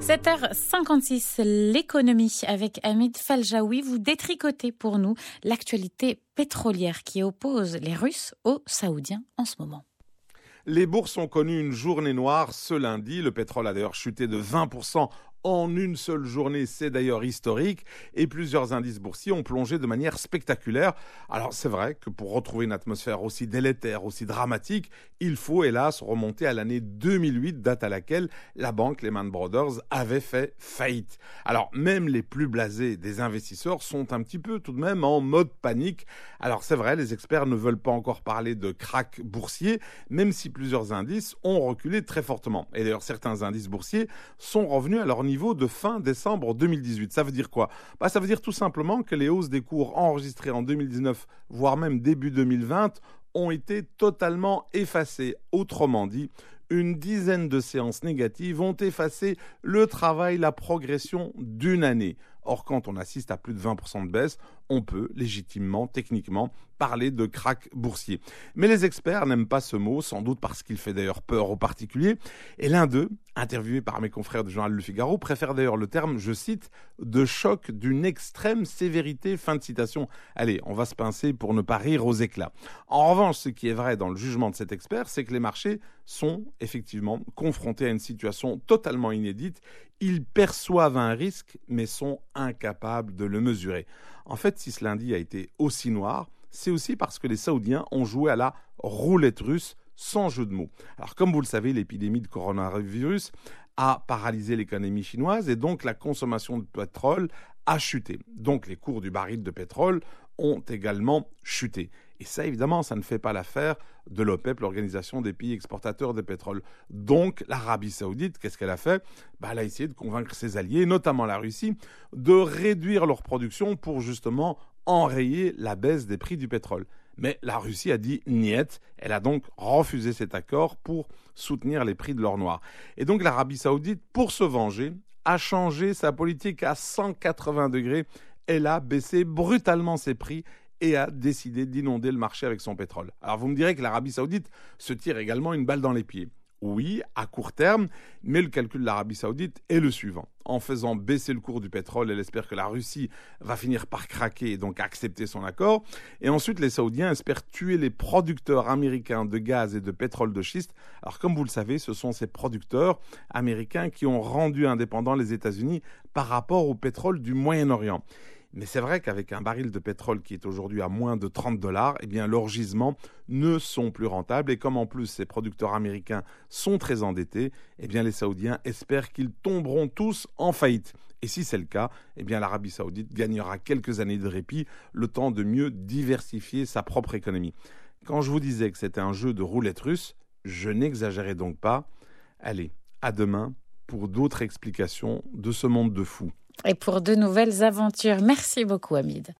7h56, l'économie avec Hamid Faljaoui. Vous détricotez pour nous l'actualité pétrolière qui oppose les Russes aux Saoudiens en ce moment. Les bourses ont connu une journée noire ce lundi. Le pétrole a d'ailleurs chuté de 20% en une seule journée, c'est d'ailleurs historique, et plusieurs indices boursiers ont plongé de manière spectaculaire. Alors c'est vrai que pour retrouver une atmosphère aussi délétère, aussi dramatique, il faut hélas remonter à l'année 2008, date à laquelle la banque Lehman Brothers avait fait faillite. Alors même les plus blasés des investisseurs sont un petit peu tout de même en mode panique. Alors c'est vrai, les experts ne veulent pas encore parler de crack boursier, même si plusieurs indices ont reculé très fortement. Et d'ailleurs certains indices boursiers sont revenus à leur niveau de fin décembre 2018. Ça veut dire quoi? Bah, Ça veut dire tout simplement que les hausses des cours enregistrées en 2019, voire même début 2020, ont été totalement effacées. Autrement dit, une dizaine de séances négatives ont effacé le travail, la progression d'une année. Or, quand on assiste à plus de 20% de baisse, on peut légitimement, techniquement, parler de crack boursier. Mais les experts n'aiment pas ce mot, sans doute parce qu'il fait d'ailleurs peur aux particuliers. Et l'un d'eux, interviewé par mes confrères du journal Le Figaro, préfère d'ailleurs le terme, je cite, de choc d'une extrême sévérité. Fin de citation. Allez, on va se pincer pour ne pas rire aux éclats. En revanche, ce qui est vrai dans le jugement de cet expert, c'est que les marchés sont effectivement confrontés à une situation totalement inédite. Ils perçoivent un risque, mais sont incapables de le mesurer. En fait, si ce lundi a été aussi noir, c'est aussi parce que les Saoudiens ont joué à la roulette russe sans jeu de mots. Alors comme vous le savez, l'épidémie de coronavirus a paralysé l'économie chinoise et donc la consommation de pétrole a chuté. Donc les cours du baril de pétrole ont également chuté. Et ça, évidemment, ça ne fait pas l'affaire de l'OPEP, l'organisation des pays exportateurs de pétrole. Donc, l'Arabie saoudite, qu'est-ce qu'elle a fait? Bah, Elle a essayé de convaincre ses alliés, notamment la Russie, de réduire leur production pour justement enrayer la baisse des prix du pétrole. Mais la Russie a dit niet. Elle a donc refusé cet accord pour soutenir les prix de l'or noir. Et donc l'Arabie saoudite, pour se venger, a changé sa politique à 180 degrés. Elle a baissé brutalement ses prix et a décidé d'inonder le marché avec son pétrole. Alors vous me direz que l'Arabie saoudite se tire également une balle dans les pieds. Oui, à court terme, mais le calcul de l'Arabie saoudite est le suivant. En faisant baisser le cours du pétrole, elle espère que la Russie va finir par craquer et donc accepter son accord. Et ensuite, les Saoudiens espèrent tuer les producteurs américains de gaz et de pétrole de schiste. Alors comme vous le savez, ce sont ces producteurs américains qui ont rendu indépendants les États-Unis par rapport au pétrole du Moyen-Orient. Mais c'est vrai qu'avec un baril de pétrole qui est aujourd'hui à moins de 30 dollars, eh bien leurs gisements ne sont plus rentables. Et comme en plus ces producteurs américains sont très endettés, eh bien les Saoudiens espèrent qu'ils tomberont tous en faillite. Et si c'est le cas, eh l'Arabie saoudite gagnera quelques années de répit, le temps de mieux diversifier sa propre économie. Quand je vous disais que c'était un jeu de roulette russe, je n'exagérais donc pas. Allez, à demain pour d'autres explications de ce monde de fous et pour de nouvelles aventures. Merci beaucoup, Hamid.